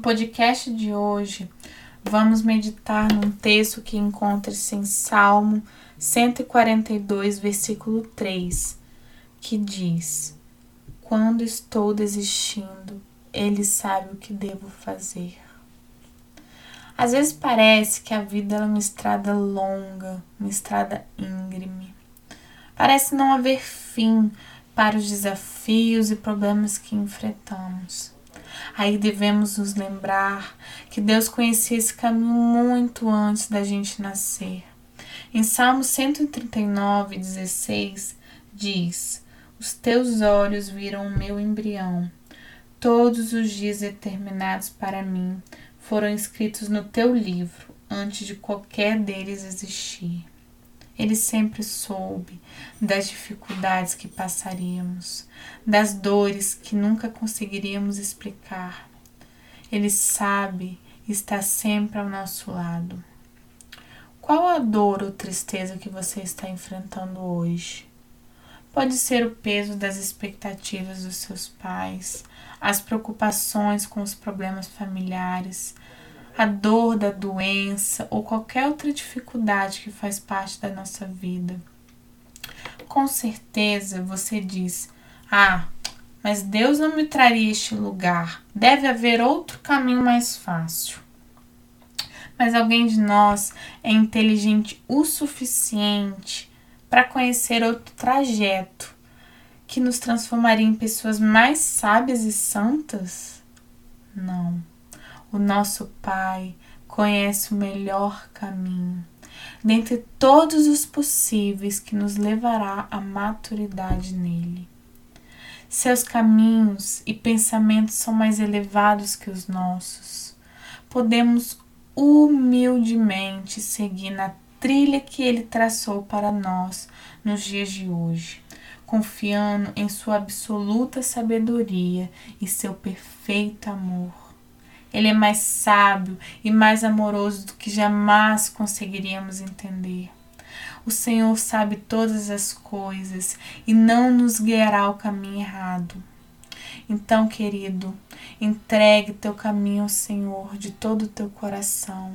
podcast de hoje, vamos meditar num texto que encontra-se em Salmo 142, versículo 3, que diz: Quando estou desistindo, Ele sabe o que devo fazer. Às vezes parece que a vida é uma estrada longa, uma estrada íngreme. Parece não haver fim para os desafios e problemas que enfrentamos. Aí devemos nos lembrar que Deus conhecia esse caminho muito antes da gente nascer. Em Salmo 139, 16, diz: Os teus olhos viram o meu embrião. Todos os dias determinados para mim foram escritos no teu livro antes de qualquer deles existir. Ele sempre soube das dificuldades que passaríamos, das dores que nunca conseguiríamos explicar. Ele sabe e está sempre ao nosso lado. Qual a dor ou tristeza que você está enfrentando hoje? Pode ser o peso das expectativas dos seus pais, as preocupações com os problemas familiares, a dor da doença ou qualquer outra dificuldade que faz parte da nossa vida. Com certeza você diz: Ah, mas Deus não me traria este lugar. Deve haver outro caminho mais fácil. Mas alguém de nós é inteligente o suficiente para conhecer outro trajeto que nos transformaria em pessoas mais sábias e santas? Não. O nosso Pai conhece o melhor caminho, dentre todos os possíveis que nos levará à maturidade nele. Seus caminhos e pensamentos são mais elevados que os nossos. Podemos humildemente seguir na trilha que ele traçou para nós nos dias de hoje, confiando em sua absoluta sabedoria e seu perfeito amor. Ele é mais sábio e mais amoroso do que jamais conseguiríamos entender. O Senhor sabe todas as coisas e não nos guiará ao caminho errado. Então, querido, entregue teu caminho ao Senhor de todo o teu coração.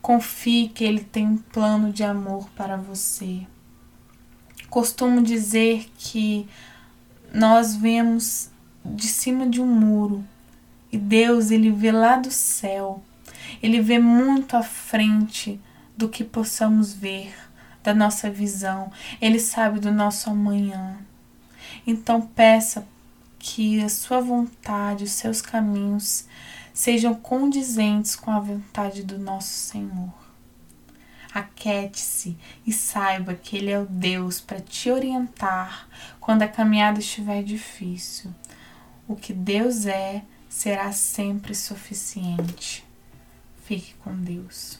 Confie que Ele tem um plano de amor para você. Costumo dizer que nós vemos de cima de um muro e Deus, ele vê lá do céu. Ele vê muito à frente do que possamos ver, da nossa visão. Ele sabe do nosso amanhã. Então peça que a sua vontade, os seus caminhos sejam condizentes com a vontade do nosso Senhor. Aquete-se e saiba que Ele é o Deus para te orientar quando a caminhada estiver difícil. O que Deus é será sempre suficiente. Fique com Deus.